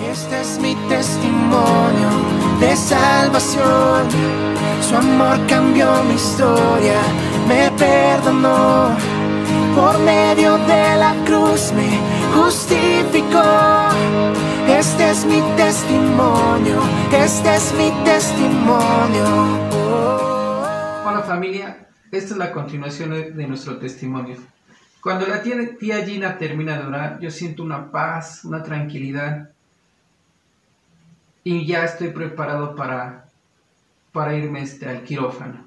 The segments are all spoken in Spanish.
Este es mi testimonio de salvación. Su amor cambió mi historia, me perdonó. Por medio de la cruz me justificó. Este es mi testimonio, este es mi testimonio. Hola familia, esta es la continuación de nuestro testimonio. Cuando la tía, tía Gina termina de orar, yo siento una paz, una tranquilidad y ya estoy preparado para, para irme este, al quirófano.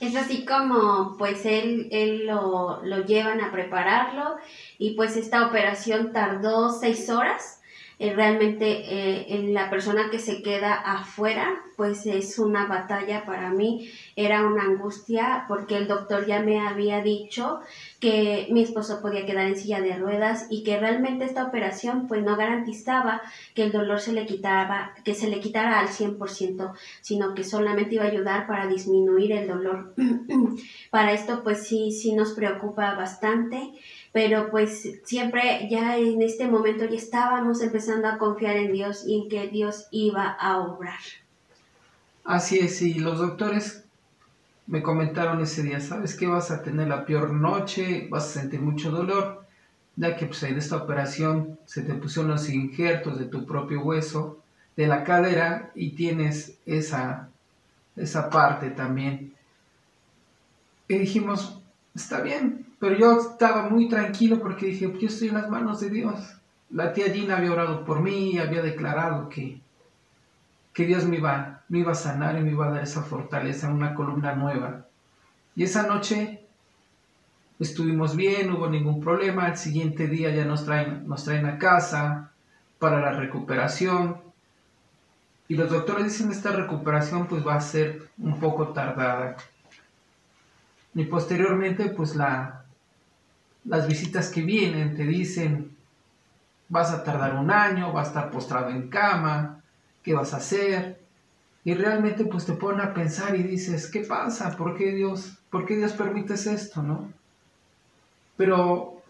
Es así como pues él, él lo, lo llevan a prepararlo y pues esta operación tardó seis horas realmente eh, en la persona que se queda afuera, pues es una batalla para mí, era una angustia porque el doctor ya me había dicho que mi esposo podía quedar en silla de ruedas y que realmente esta operación pues no garantizaba que el dolor se le quitaba, que se le quitara al 100%, sino que solamente iba a ayudar para disminuir el dolor. para esto pues sí, sí nos preocupa bastante pero pues siempre ya en este momento ya estábamos empezando a confiar en Dios y en que Dios iba a obrar. Así es, y los doctores me comentaron ese día, sabes que vas a tener la peor noche, vas a sentir mucho dolor, ya que pues en esta operación se te pusieron los injertos de tu propio hueso, de la cadera, y tienes esa, esa parte también. Y dijimos, está bien, pero yo estaba muy tranquilo porque dije, yo estoy en las manos de Dios. La tía Gina había orado por mí, había declarado que, que Dios me iba, me iba a sanar y me iba a dar esa fortaleza, una columna nueva. Y esa noche estuvimos bien, no hubo ningún problema. El siguiente día ya nos traen, nos traen a casa para la recuperación. Y los doctores dicen esta recuperación pues va a ser un poco tardada. Y posteriormente pues la, las visitas que vienen te dicen, vas a tardar un año, vas a estar postrado en cama, ¿qué vas a hacer? Y realmente pues te ponen a pensar y dices, ¿qué pasa? ¿Por qué Dios, por qué Dios permites esto, no? Pero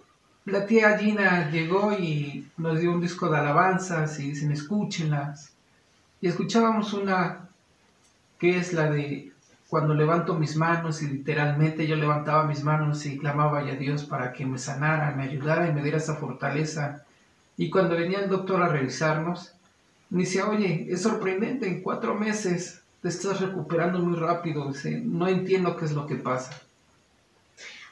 la tía Gina llegó y nos dio un disco de alabanzas y dicen, escúchenlas. Y escuchábamos una que es la de cuando levanto mis manos y literalmente yo levantaba mis manos y clamaba a Dios para que me sanara, me ayudara y me diera esa fortaleza. Y cuando venía el doctor a revisarnos, me decía, oye, es sorprendente, en cuatro meses te estás recuperando muy rápido, no entiendo qué es lo que pasa.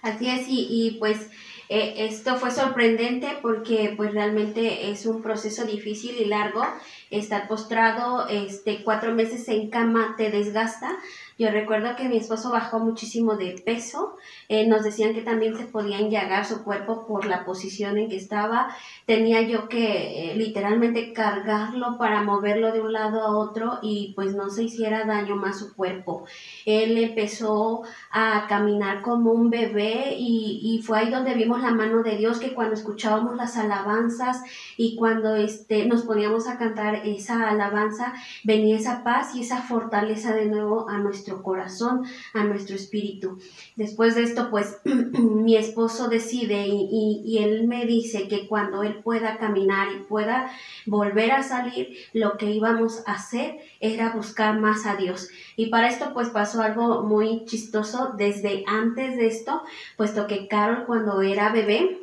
Así es, y, y pues eh, esto fue sorprendente porque pues realmente es un proceso difícil y largo. Estar postrado este, cuatro meses en cama te desgasta. Yo recuerdo que mi esposo bajó muchísimo de peso. Eh, nos decían que también se podía enllagar su cuerpo por la posición en que estaba. Tenía yo que eh, literalmente cargarlo para moverlo de un lado a otro y pues no se hiciera daño más su cuerpo. Él empezó a caminar como un bebé y, y fue ahí donde vimos la mano de Dios que cuando escuchábamos las alabanzas y cuando este, nos poníamos a cantar esa alabanza, venía esa paz y esa fortaleza de nuevo a nuestro corazón, a nuestro espíritu. Después de esto, pues mi esposo decide y, y él me dice que cuando él pueda caminar y pueda volver a salir, lo que íbamos a hacer era buscar más a Dios. Y para esto pues pasó algo muy chistoso desde antes de esto, puesto que Carol cuando era bebé,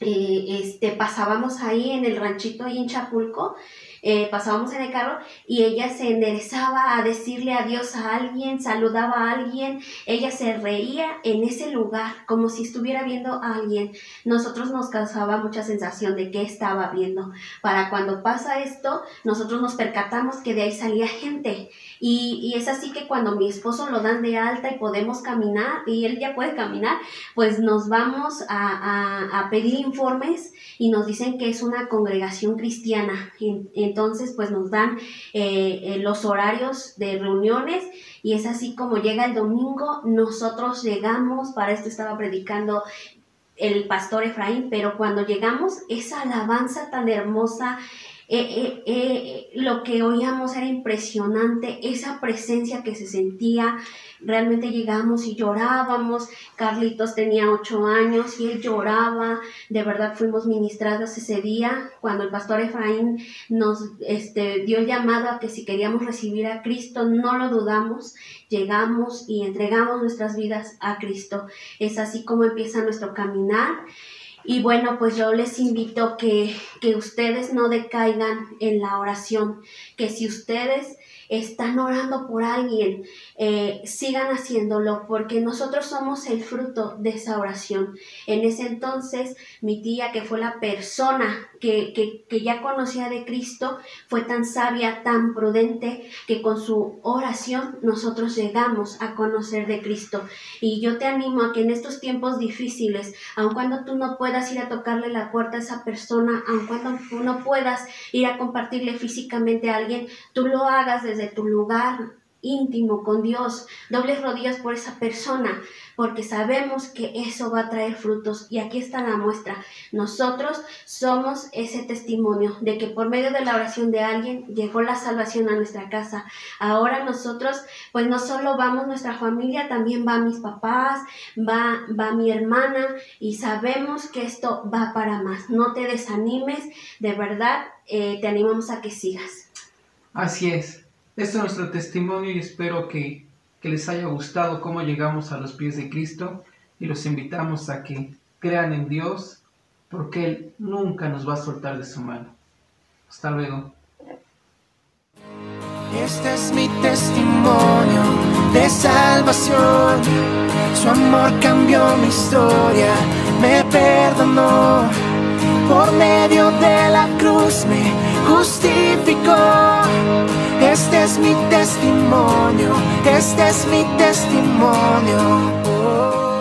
eh, este, pasábamos ahí en el ranchito ahí en Chapulco eh, pasábamos en el carro y ella se enderezaba a decirle adiós a alguien, saludaba a alguien, ella se reía en ese lugar como si estuviera viendo a alguien. Nosotros nos causaba mucha sensación de que estaba viendo. Para cuando pasa esto, nosotros nos percatamos que de ahí salía gente. Y, y es así que cuando mi esposo lo dan de alta y podemos caminar y él ya puede caminar, pues nos vamos a, a, a pedir informes y nos dicen que es una congregación cristiana. Entonces, pues nos dan eh, eh, los horarios de reuniones y es así como llega el domingo, nosotros llegamos, para esto estaba predicando el pastor Efraín, pero cuando llegamos, esa alabanza tan hermosa, eh, eh, eh, lo que oíamos era impresionante, esa presencia que se sentía, realmente llegamos y llorábamos, Carlitos tenía ocho años y él lloraba, de verdad fuimos ministrados ese día, cuando el pastor Efraín nos este, dio el llamado a que si queríamos recibir a Cristo, no lo dudamos, llegamos y entregamos nuestras vidas a Cristo. Es así como empieza nuestro caminar. Y bueno, pues yo les invito que, que ustedes no decaigan en la oración, que si ustedes están orando por alguien, eh, sigan haciéndolo porque nosotros somos el fruto de esa oración. En ese entonces, mi tía, que fue la persona que, que, que ya conocía de Cristo, fue tan sabia, tan prudente, que con su oración nosotros llegamos a conocer de Cristo. Y yo te animo a que en estos tiempos difíciles, aun cuando tú no ir a tocarle la puerta a esa persona, aun cuando tú no puedas ir a compartirle físicamente a alguien, tú lo hagas desde tu lugar íntimo con Dios, dobles rodillas por esa persona, porque sabemos que eso va a traer frutos. Y aquí está la muestra. Nosotros somos ese testimonio de que por medio de la oración de alguien llegó la salvación a nuestra casa. Ahora nosotros, pues no solo vamos nuestra familia, también va mis papás, va, va mi hermana y sabemos que esto va para más. No te desanimes, de verdad, eh, te animamos a que sigas. Así es. Este es nuestro testimonio y espero que, que les haya gustado cómo llegamos a los pies de Cristo y los invitamos a que crean en Dios porque Él nunca nos va a soltar de su mano. Hasta luego. Este es mi testimonio de salvación. Su amor cambió mi historia, me perdonó. Por medio de la cruz me justificó. Este es mi testimonio, este es mi testimonio. Oh.